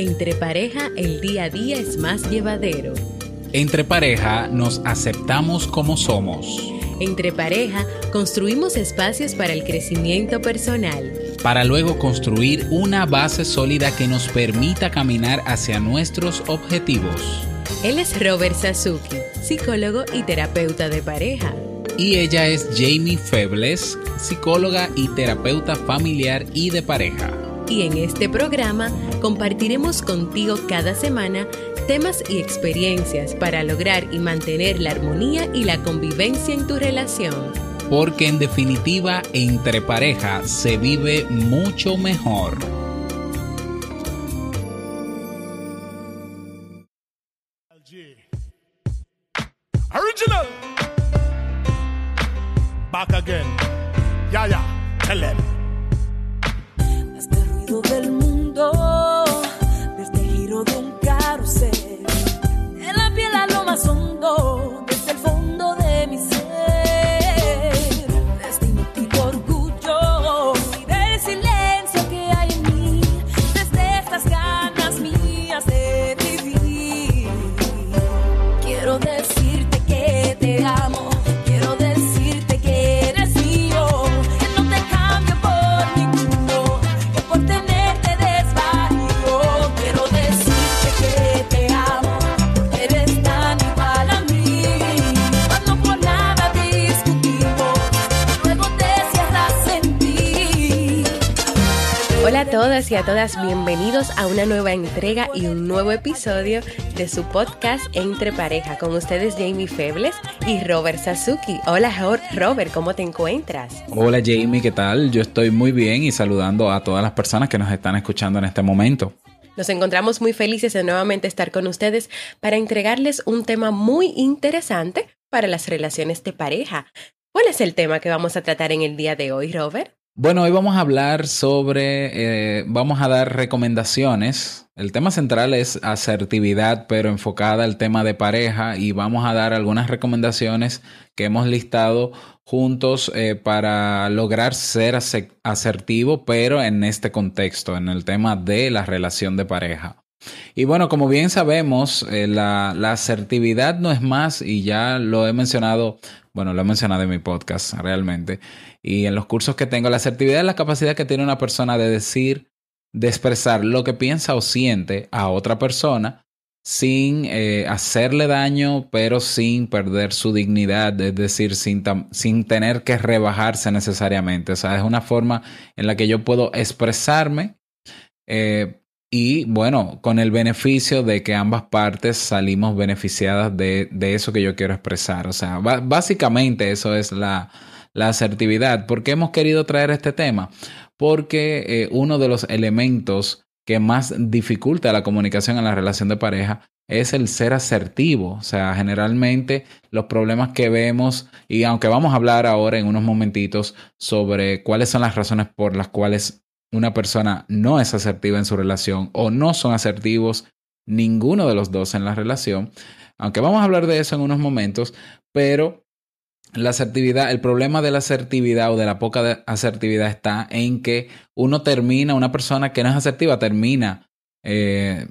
Entre pareja el día a día es más llevadero. Entre pareja nos aceptamos como somos. Entre pareja construimos espacios para el crecimiento personal. Para luego construir una base sólida que nos permita caminar hacia nuestros objetivos. Él es Robert Sasuki, psicólogo y terapeuta de pareja. Y ella es Jamie Febles, psicóloga y terapeuta familiar y de pareja y en este programa compartiremos contigo cada semana temas y experiencias para lograr y mantener la armonía y la convivencia en tu relación. Porque en definitiva, entre pareja se vive mucho mejor. Hola a todas y a todas, bienvenidos a una nueva entrega y un nuevo episodio de su podcast Entre Pareja. Con ustedes Jamie Febles y Robert Sasuki. Hola Robert, ¿cómo te encuentras? Hola Jamie, ¿qué tal? Yo estoy muy bien y saludando a todas las personas que nos están escuchando en este momento. Nos encontramos muy felices de nuevamente estar con ustedes para entregarles un tema muy interesante para las relaciones de pareja. ¿Cuál es el tema que vamos a tratar en el día de hoy, Robert? Bueno, hoy vamos a hablar sobre, eh, vamos a dar recomendaciones. El tema central es asertividad, pero enfocada al tema de pareja y vamos a dar algunas recomendaciones que hemos listado juntos eh, para lograr ser ase- asertivo, pero en este contexto, en el tema de la relación de pareja. Y bueno, como bien sabemos, eh, la, la asertividad no es más, y ya lo he mencionado, bueno, lo he mencionado en mi podcast realmente, y en los cursos que tengo, la asertividad es la capacidad que tiene una persona de decir, de expresar lo que piensa o siente a otra persona sin eh, hacerle daño, pero sin perder su dignidad, es decir, sin, sin tener que rebajarse necesariamente. O sea, es una forma en la que yo puedo expresarme eh, y bueno, con el beneficio de que ambas partes salimos beneficiadas de, de eso que yo quiero expresar. O sea, básicamente eso es la, la asertividad. ¿Por qué hemos querido traer este tema? Porque eh, uno de los elementos que más dificulta la comunicación en la relación de pareja es el ser asertivo. O sea, generalmente los problemas que vemos, y aunque vamos a hablar ahora en unos momentitos sobre cuáles son las razones por las cuales una persona no es asertiva en su relación o no son asertivos ninguno de los dos en la relación, aunque vamos a hablar de eso en unos momentos, pero la asertividad, el problema de la asertividad o de la poca asertividad está en que uno termina, una persona que no es asertiva termina eh,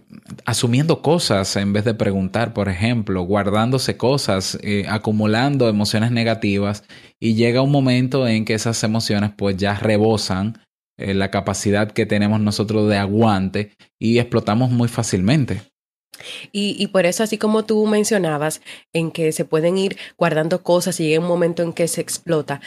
asumiendo cosas en vez de preguntar, por ejemplo, guardándose cosas, eh, acumulando emociones negativas y llega un momento en que esas emociones pues ya rebosan eh, la capacidad que tenemos nosotros de aguante y explotamos muy fácilmente. Y, y por eso, así como tú mencionabas, en que se pueden ir guardando cosas y llega un momento en que se explota,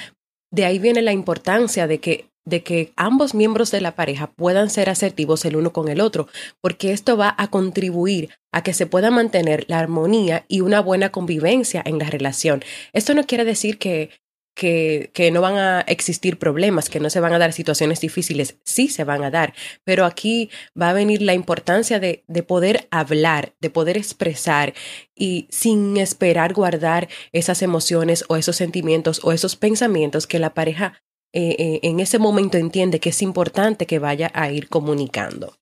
de ahí viene la importancia de que, de que ambos miembros de la pareja puedan ser asertivos el uno con el otro, porque esto va a contribuir a que se pueda mantener la armonía y una buena convivencia en la relación. Esto no quiere decir que, que, que no van a existir problemas, que no se van a dar situaciones difíciles, sí se van a dar, pero aquí va a venir la importancia de, de poder hablar, de poder expresar y sin esperar guardar esas emociones o esos sentimientos o esos pensamientos que la pareja eh, eh, en ese momento entiende que es importante que vaya a ir comunicando.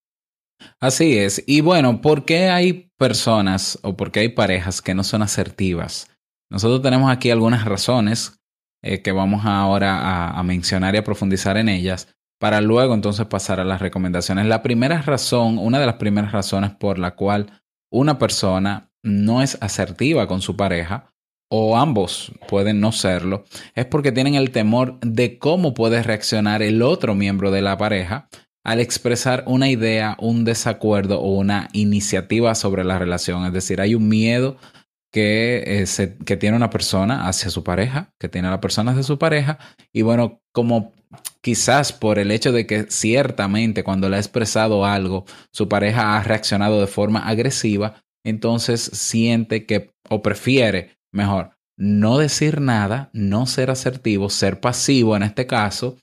Así es. Y bueno, ¿por qué hay personas o por qué hay parejas que no son asertivas? Nosotros tenemos aquí algunas razones eh, que vamos ahora a, a mencionar y a profundizar en ellas. para luego entonces pasar a las recomendaciones. La primera razón, una de las primeras razones por la cual una persona no es asertiva con su pareja, o ambos pueden no serlo, es porque tienen el temor de cómo puede reaccionar el otro miembro de la pareja al expresar una idea, un desacuerdo o una iniciativa sobre la relación. Es decir, hay un miedo que, eh, que tiene una persona hacia su pareja, que tiene la persona hacia su pareja, y bueno, como quizás por el hecho de que ciertamente cuando le ha expresado algo, su pareja ha reaccionado de forma agresiva, entonces siente que o prefiere, mejor, no decir nada, no ser asertivo, ser pasivo en este caso,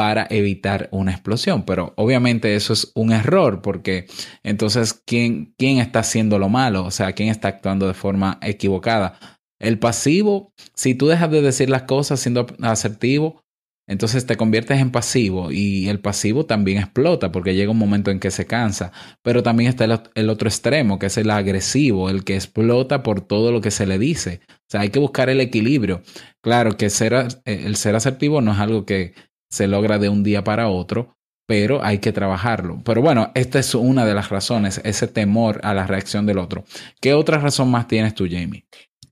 para evitar una explosión. Pero obviamente eso es un error porque entonces, ¿quién, quién está haciendo lo malo? O sea, ¿quién está actuando de forma equivocada? El pasivo, si tú dejas de decir las cosas siendo asertivo, entonces te conviertes en pasivo y el pasivo también explota porque llega un momento en que se cansa. Pero también está el, otro extremo, que es el agresivo, el que explota por todo lo que se le dice. O sea, hay que buscar el equilibrio. Claro que ser, el ser asertivo no es algo que se logra de un día para otro, pero hay que trabajarlo. Pero bueno, esta es una de las razones, ese temor a la reacción del otro. ¿Qué otra razón más tienes tú, Jamie?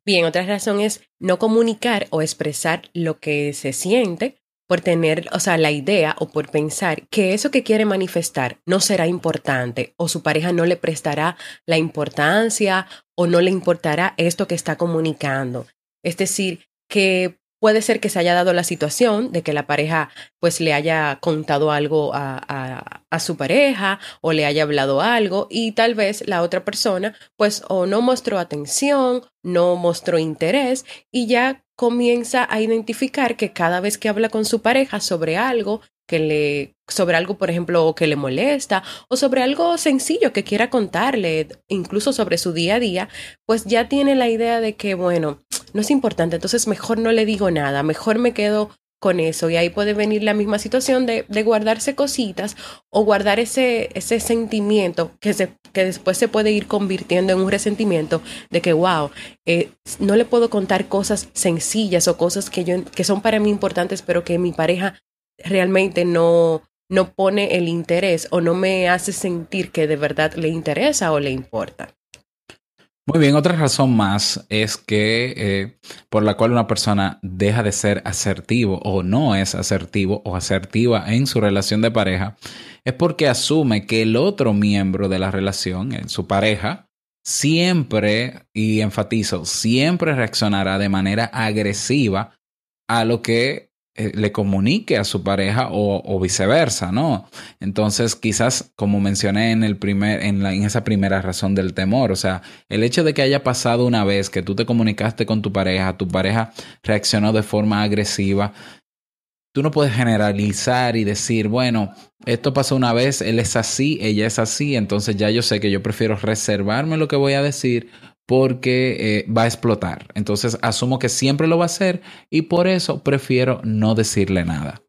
Bien, otra razón es no comunicar o expresar lo que se siente por tener, o sea, la idea o por pensar que eso que quiere manifestar no será importante o su pareja no le prestará la importancia o no le importará esto que está comunicando. Es decir, que Puede ser que se haya dado la situación de que la pareja pues le haya contado algo a, su pareja o le haya hablado algo y tal vez la otra persona pues o no mostró atención, no mostró interés y ya comienza a identificar que cada vez que habla con su pareja sobre algo que le sobre algo, por ejemplo, que le molesta o sobre algo sencillo que quiera contarle, incluso sobre su día a día, pues ya tiene la idea de que, bueno, no es importante, entonces mejor no le digo nada, mejor me quedo con eso y ahí puede venir la misma situación de, guardarse cositas o guardar ese, ese sentimiento que, se, que después se puede ir convirtiendo en un resentimiento de que, wow, eh, no le puedo contar cosas sencillas o cosas que, yo, que son para mí importantes, pero que mi pareja realmente no, no pone el interés o no me hace sentir que de verdad le interesa o le importa. Muy bien, otra razón más es que eh, por la cual una persona deja de ser asertivo o no es asertivo o asertiva en su relación de pareja es porque asume que el otro miembro de la relación, su pareja, siempre, y enfatizo, siempre reaccionará de manera agresiva a lo que le comunique a su pareja o, viceversa, ¿no? Entonces, quizás, como mencioné en, el primer, en, la, en esa primera razón del temor, o sea, el hecho de que haya pasado una vez que tú te comunicaste con tu pareja, tu pareja reaccionó de forma agresiva, tú no puedes generalizar y decir, bueno, esto pasó una vez, él es así, ella es así, entonces ya yo sé que yo prefiero reservarme lo que voy a decir porque eh, va a explotar. Entonces asumo que siempre lo va a hacer y por eso prefiero no decirle nada.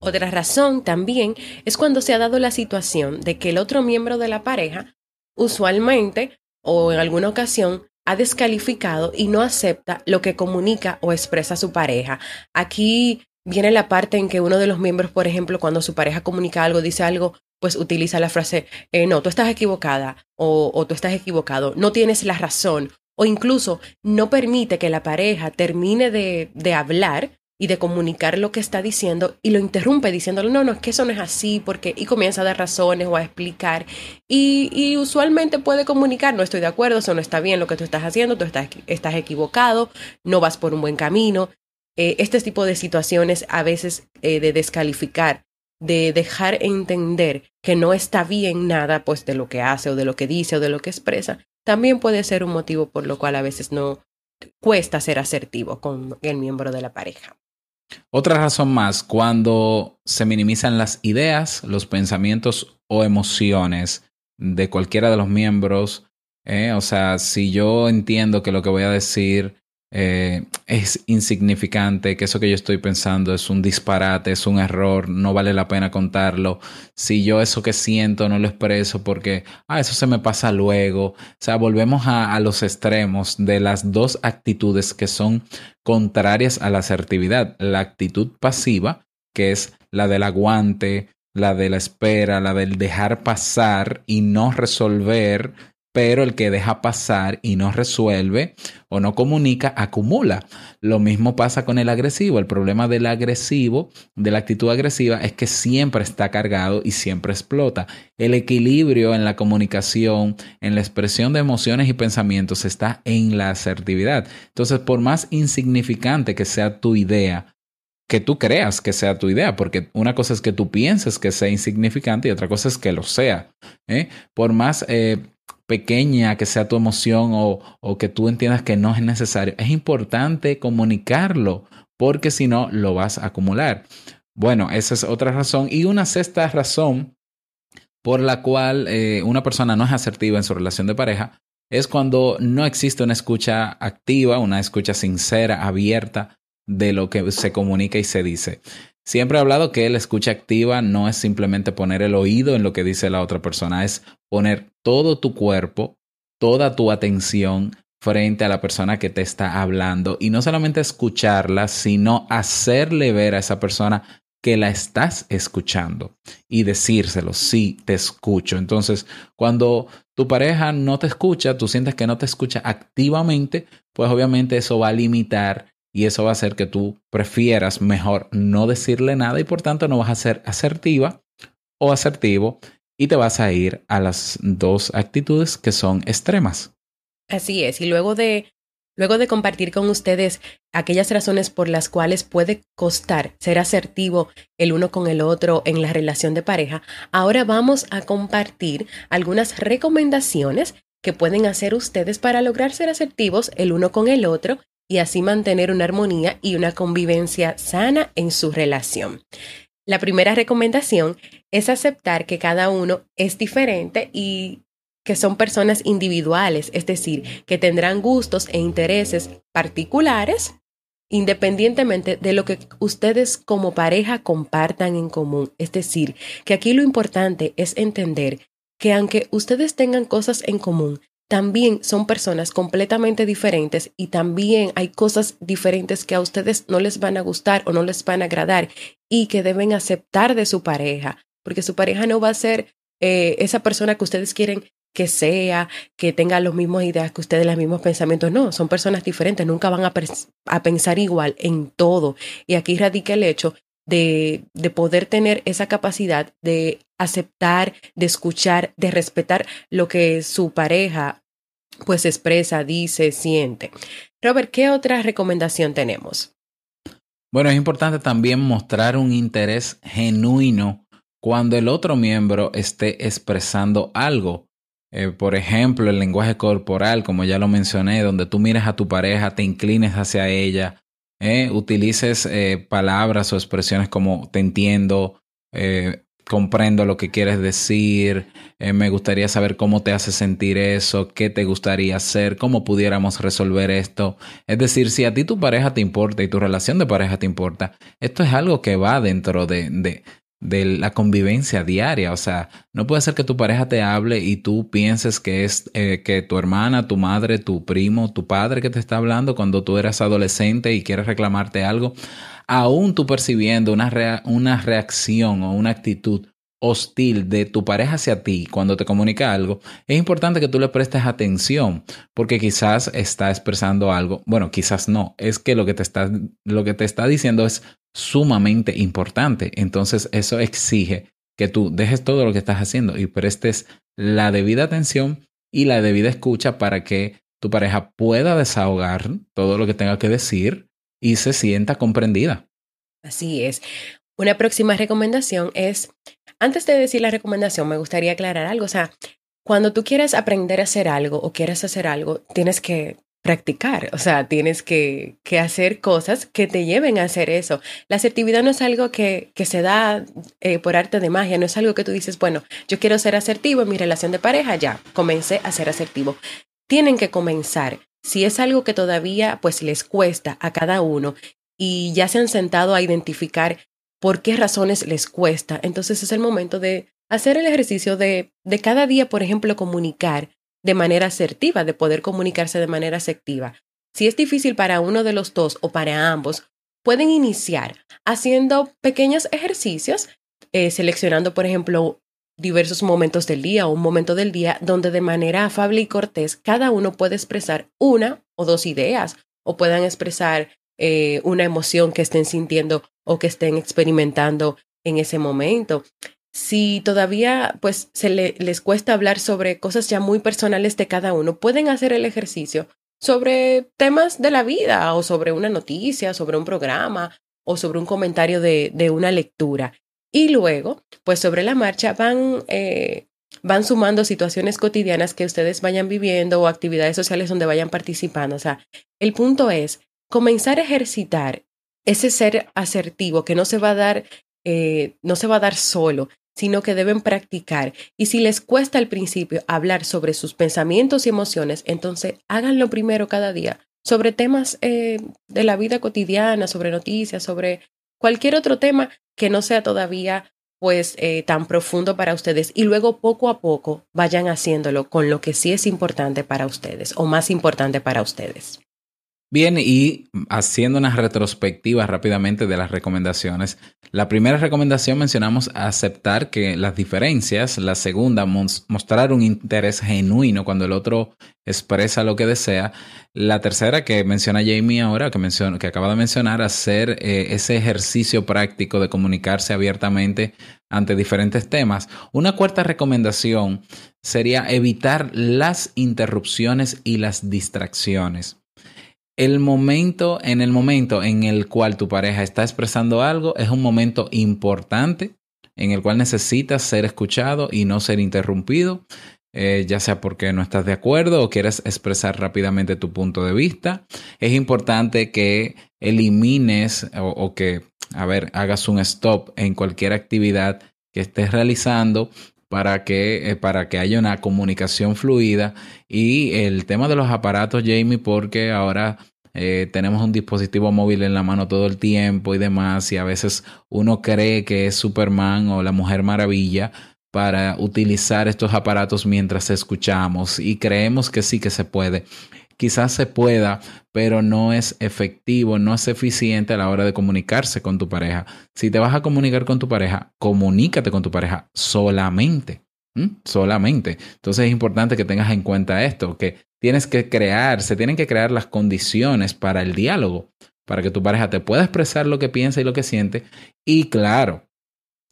Otra razón también es cuando se ha dado la situación de que el otro miembro de la pareja usualmente o en alguna ocasión ha descalificado y no acepta lo que comunica o expresa su pareja. Aquí viene la parte en que uno de los miembros, por ejemplo, cuando su pareja comunica algo, dice algo pues utiliza la frase, eh, no, tú estás equivocada o, tú estás equivocado, no tienes la razón o incluso no permite que la pareja termine de, de hablar y de comunicar lo que está diciendo y lo interrumpe diciéndole, no, no, es que eso no es así, porque, y comienza a dar razones o a explicar. Y, y usualmente puede comunicar, no estoy de acuerdo, eso no está bien lo que tú estás haciendo, tú estás, estás equivocado, no vas por un buen camino. Eh, este tipo de situaciones a veces eh, de descalificar de dejar entender que no está bien nada pues de lo que hace o de lo que dice o de lo que expresa, también puede ser un motivo por lo cual a veces no cuesta ser asertivo con el miembro de la pareja. Otra razón más, cuando se minimizan las ideas, los pensamientos o emociones de cualquiera de los miembros, eh, o sea, si yo entiendo que lo que voy a decir eh, es insignificante, que eso que yo estoy pensando es un disparate, es un error, no vale la pena contarlo. Si yo eso que siento no lo expreso porque, ah, eso se me pasa luego. O sea, volvemos a, a los extremos de las dos actitudes que son contrarias a la asertividad. La actitud pasiva, que es la del aguante, la de la espera, la del dejar pasar y no resolver, pero el que deja pasar y no resuelve o no comunica, acumula. Lo mismo pasa con el agresivo. El problema del agresivo, de la actitud agresiva, es que siempre está cargado y siempre explota. El equilibrio en la comunicación, en la expresión de emociones y pensamientos está en la asertividad. Entonces, por más insignificante que sea tu idea, que tú creas que sea tu idea, porque una cosa es que tú pienses que sea insignificante y otra cosa es que lo sea. ¿eh? Por más eh, pequeña que sea tu emoción o, o que tú entiendas que no es necesario, es importante comunicarlo, porque si no, lo vas a acumular. Bueno, esa es otra razón. Y una sexta razón por la cual eh, una persona no es asertiva en su relación de pareja es cuando no existe una escucha activa, una escucha sincera, abierta de lo que se comunica y se dice. Siempre he hablado que la escucha activa no es simplemente poner el oído en lo que dice la otra persona, es poner todo tu cuerpo, toda tu atención frente a la persona que te está hablando y no solamente escucharla, sino hacerle ver a esa persona que la estás escuchando y decírselo, sí, te escucho. Entonces, cuando tu pareja no te escucha, tú sientes que no te escucha activamente, pues obviamente eso va a limitar y eso va a hacer que tú prefieras mejor no decirle nada y por tanto no vas a ser asertiva o asertivo y te vas a ir a las dos actitudes que son extremas. Así es, y luego de luego de compartir con ustedes aquellas razones por las cuales puede costar ser asertivo el uno con el otro en la relación de pareja, ahora vamos a compartir algunas recomendaciones que pueden hacer ustedes para lograr ser asertivos el uno con el otro y así mantener una armonía y una convivencia sana en su relación. La primera recomendación es aceptar que cada uno es diferente y que son personas individuales, es decir, que tendrán gustos e intereses particulares independientemente de lo que ustedes como pareja compartan en común. Es decir, que aquí lo importante es entender que aunque ustedes tengan cosas en común, también son personas completamente diferentes y también hay cosas diferentes que a ustedes no les van a gustar o no les van a agradar y que deben aceptar de su pareja, porque su pareja no va a ser eh, esa persona que ustedes quieren que sea, que tenga los mismos ideas que ustedes, los mismos pensamientos. No, son personas diferentes, nunca van a pensar igual en todo. Y aquí radica el hecho de, de, poder tener esa capacidad de aceptar, de escuchar, de respetar lo que su pareja pues expresa, dice, siente. Robert, ¿qué otra recomendación tenemos? Bueno, es importante también mostrar un interés genuino cuando el otro miembro esté expresando algo. Eh, por ejemplo, el lenguaje corporal, como ya lo mencioné, donde tú miras a tu pareja, te inclines hacia ella, eh, utilices eh, palabras o expresiones como te entiendo, comprendo lo que quieres decir, eh, me gustaría saber cómo te hace sentir eso, qué te gustaría hacer, cómo pudiéramos resolver esto. Es decir, si a ti tu pareja te importa y tu relación de pareja te importa, esto es algo que va dentro de, de, de la convivencia diaria. O sea, no puede ser que tu pareja te hable y tú pienses que es eh, que tu hermana, tu madre, tu primo, tu padre que te está hablando cuando tú eras adolescente y quieres reclamarte algo aún tú percibiendo una, una reacción o una actitud hostil de tu pareja hacia ti cuando te comunica algo, es importante que tú le prestes atención porque quizás está expresando algo, bueno, quizás no, es que lo que te está, lo que te está diciendo es sumamente importante, entonces eso exige que tú dejes todo lo que estás haciendo y prestes la debida atención y la debida escucha para que tu pareja pueda desahogar todo lo que tenga que decir y se sienta comprendida. Así es. Una próxima recomendación es, antes de decir la recomendación, me gustaría aclarar algo. O sea, cuando tú quieres aprender a hacer algo o quieres hacer algo, tienes que practicar, o sea, tienes que, que, hacer cosas que te lleven a hacer eso. La asertividad no es algo que, que se da eh, por arte de magia, no es algo que tú dices, bueno, yo quiero ser asertivo en mi relación de pareja, ya, comencé a ser asertivo. Tienen que comenzar. Si es algo que todavía pues les cuesta a cada uno y ya se han sentado a identificar por qué razones les cuesta, entonces es el momento de hacer el ejercicio de, de cada día, por ejemplo, comunicar de manera asertiva, de poder comunicarse de manera asertiva. Si es difícil para uno de los dos o para ambos, pueden iniciar haciendo pequeños ejercicios, eh, seleccionando, por ejemplo, diversos momentos del día o un momento del día donde de manera afable y cortés cada uno puede expresar una o dos ideas o puedan expresar eh, una emoción que estén sintiendo o que estén experimentando en ese momento. Si todavía pues se les cuesta hablar sobre cosas ya muy personales de cada uno, pueden hacer el ejercicio sobre temas de la vida o sobre una noticia, sobre un programa o sobre un comentario de, de una lectura. Y luego, pues sobre la marcha van, eh, van sumando situaciones cotidianas que ustedes vayan viviendo o actividades sociales donde vayan participando. O sea, el punto es comenzar a ejercitar ese ser asertivo que no se va a dar, eh, no se va a dar solo, sino que deben practicar. Y si les cuesta al principio hablar sobre sus pensamientos y emociones, entonces háganlo primero cada día sobre temas eh, de la vida cotidiana, sobre noticias, sobre cualquier otro tema que no sea todavía pues eh, tan profundo para ustedes y luego poco a poco vayan haciéndolo con lo que sí es importante para ustedes o más importante para ustedes. Bien, y haciendo una retrospectiva rápidamente de las recomendaciones, la primera recomendación mencionamos aceptar que las diferencias, la segunda, mostrar un interés genuino cuando el otro expresa lo que desea, la tercera que menciona Jamie ahora, que, que acaba de mencionar, hacer eh, ese ejercicio práctico de comunicarse abiertamente ante diferentes temas. Una cuarta recomendación sería evitar las interrupciones y las distracciones el momento, en el momento en el cual tu pareja está expresando algo, es un momento importante en el cual necesitas ser escuchado y no ser interrumpido, eh, ya sea porque no estás de acuerdo o quieres expresar rápidamente tu punto de vista. Es importante que elimines o, o que, a ver, hagas un stop en cualquier actividad que estés realizando para que, eh, para que haya una comunicación fluida. Y el tema de los aparatos, Jamie, porque ahora eh, tenemos un dispositivo móvil en la mano todo el tiempo y demás, y a veces uno cree que es Superman o la Mujer Maravilla para utilizar estos aparatos mientras escuchamos y creemos que sí que se puede. Quizás se pueda, pero no es efectivo, no es eficiente a la hora de comunicarse con tu pareja. Si te vas a comunicar con tu pareja, comunícate con tu pareja solamente. Solamente. Entonces es importante que tengas en cuenta esto, que tienes que crear, se tienen que crear las condiciones para el diálogo, para que tu pareja te pueda expresar lo que piensa y lo que siente. Y claro,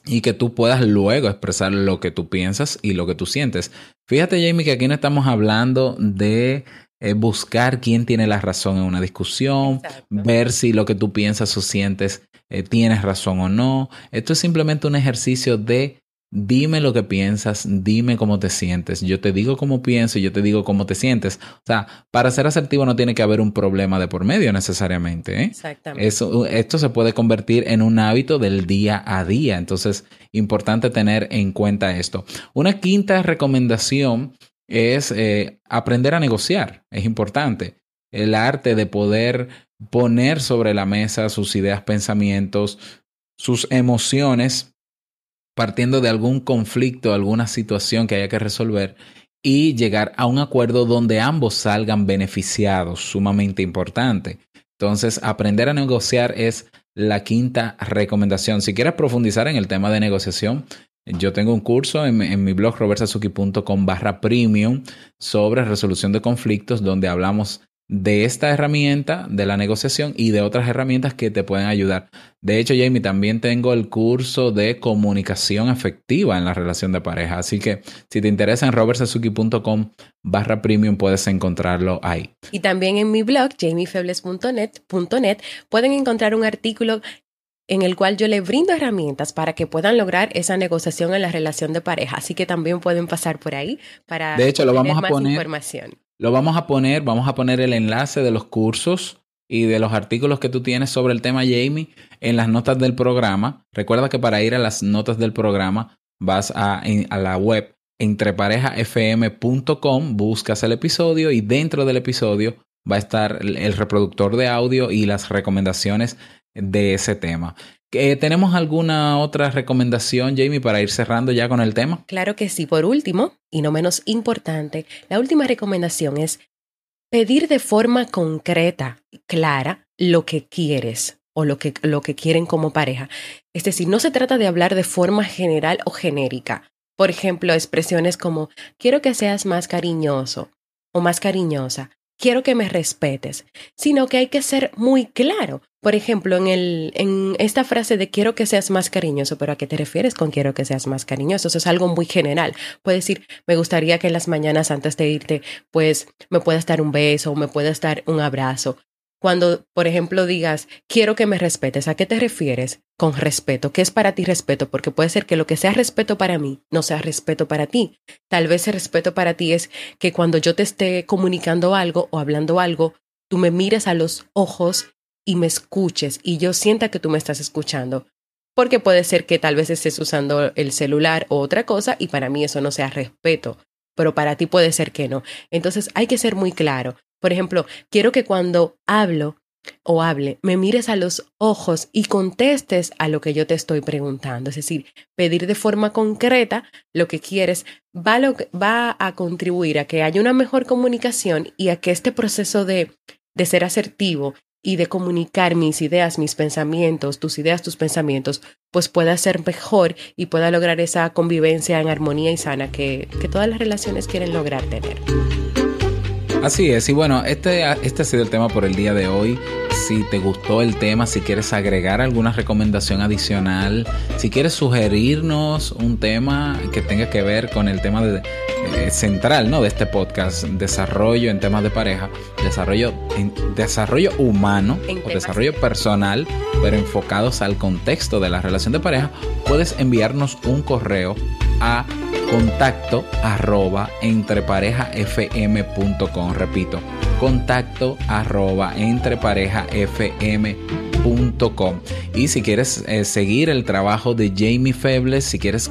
y que tú puedas luego expresar lo que tú piensas y lo que tú sientes. Fíjate, Jamie, que aquí no estamos hablando de eh, buscar quién tiene la razón en una discusión, ver si lo que tú piensas o sientes eh, tienes razón o no. Esto es simplemente un ejercicio de dime lo que piensas, dime cómo te sientes. Yo te digo cómo pienso y yo te digo cómo te sientes. O sea, para ser asertivo no tiene que haber un problema de por medio necesariamente. ¿eh? Exactamente. Eso, esto se puede convertir en un hábito del día a día. Entonces, importante tener en cuenta esto. Una quinta recomendación es eh, aprender a negociar. Es importante. El arte de poder poner sobre la mesa sus ideas, pensamientos, sus emociones, partiendo de algún conflicto, alguna situación que haya que resolver y llegar a un acuerdo donde ambos salgan beneficiados, sumamente importante. Entonces, aprender a negociar es la quinta recomendación. Si quieres profundizar en el tema de negociación, yo tengo un curso en, mi blog robertsazuki.com barra premium sobre resolución de conflictos donde hablamos de esta herramienta de la negociación y de otras herramientas que te pueden ayudar. De hecho, Jamie, también tengo el curso de comunicación efectiva en la relación de pareja. Así que si te interesa en robertsazuki.com barra premium puedes encontrarlo ahí. Y también en mi blog, jamiefebles.net, pueden encontrar un artículo en el cual yo le brindo herramientas para que puedan lograr esa negociación en la relación de pareja. Así que también pueden pasar por ahí para de hecho, lo vamos a poner, información. Lo vamos a poner, vamos a poner el enlace de los cursos y de los artículos que tú tienes sobre el tema Jamie en las notas del programa. Recuerda que para ir a las notas del programa vas a, a la web entreparejafm.com, buscas el episodio y dentro del episodio va a estar el reproductor de audio y las recomendaciones de ese tema. ¿Tenemos alguna otra recomendación, Jamie, para ir cerrando ya con el tema? Claro que sí. Por último, y no menos importante, la última recomendación es pedir de forma concreta, clara, lo que quieres. o lo que, lo que quieren como pareja. Es decir, no se trata de hablar de forma general o genérica. Por ejemplo, expresiones como quiero que seas más cariñoso o más cariñosa, quiero que me respetes, sino que hay que ser muy claro. Por ejemplo, en, el, en esta frase de quiero que seas más cariñoso, pero ¿a qué te refieres con quiero que seas más cariñoso? Eso es algo muy general. Puedes decir, me gustaría que en las mañanas antes de irte, pues me puedas dar un beso me puedas dar un abrazo. Cuando, por ejemplo, digas, quiero que me respetes, ¿a qué te refieres con respeto? ¿Qué es para ti respeto? Porque puede ser que lo que sea respeto para mí no sea respeto para ti. Tal vez el respeto para ti es que cuando yo te esté comunicando algo o hablando algo, tú me mires a los ojos y me escuches y yo sienta que tú me estás escuchando. Porque puede ser que tal vez estés usando el celular o otra cosa y para mí eso no sea respeto, pero para ti puede ser que no. Entonces hay que ser muy claro. Por ejemplo, quiero que cuando hablo o hable, me mires a los ojos y contestes a lo que yo te estoy preguntando. Es decir, pedir de forma concreta lo que quieres va, a contribuir a que haya una mejor comunicación y a que este proceso de, de ser asertivo y de comunicar mis ideas, mis pensamientos, tus ideas, tus pensamientos, pues pueda ser mejor y pueda lograr esa convivencia en armonía y sana que, que todas las relaciones quieren lograr tener. Así es, y bueno, este, este ha sido el tema por el día de hoy. Si te gustó el tema, si quieres agregar alguna recomendación adicional, si quieres sugerirnos un tema que tenga que ver con el tema de, eh, central ¿no? de este podcast, desarrollo en temas de pareja, desarrollo, en, desarrollo humano o desarrollo personal, pero enfocados al contexto de la relación de pareja, puedes enviarnos un correo a contacto arroba entreparejafm.com. Repito, contacto arroba entreparejafm.com. Y si quieres eh, seguir el trabajo de Jamie Febles, si quieres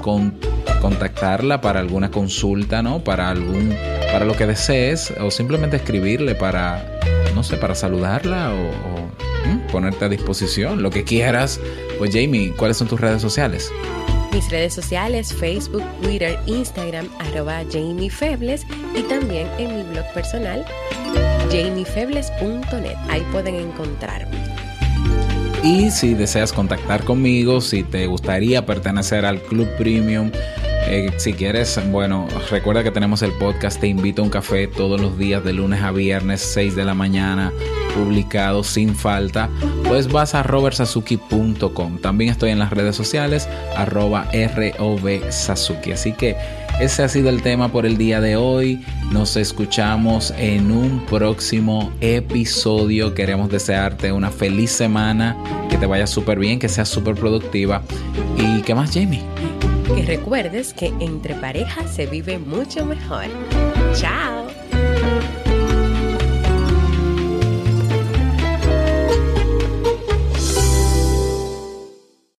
contactarla para alguna consulta, ¿no? Para algún, para lo que desees, o simplemente escribirle para, no sé, para saludarla o, ponerte a disposición, lo que quieras. Pues Jamie, ¿cuáles son tus redes sociales? Mis redes sociales, Facebook, Twitter, Instagram, arroba Jamie y también en mi blog personal, jamiefebles.net. Ahí pueden encontrarme. Y si deseas contactar conmigo, si te gustaría pertenecer al Club Premium, eh, si quieres, bueno, recuerda que tenemos el podcast Te invito a un café todos los días de lunes a viernes, 6 de la mañana, publicado sin falta. Pues vas a robertsazuki.com. También estoy en las redes sociales, arroba rovsazuki. Así que ese ha sido el tema por el día de hoy. Nos escuchamos en un próximo episodio. Queremos desearte una feliz semana, que te vaya súper bien, que sea súper productiva. ¿Y qué más, Jamie? Que recuerdes que entre parejas se vive mucho mejor. Chao.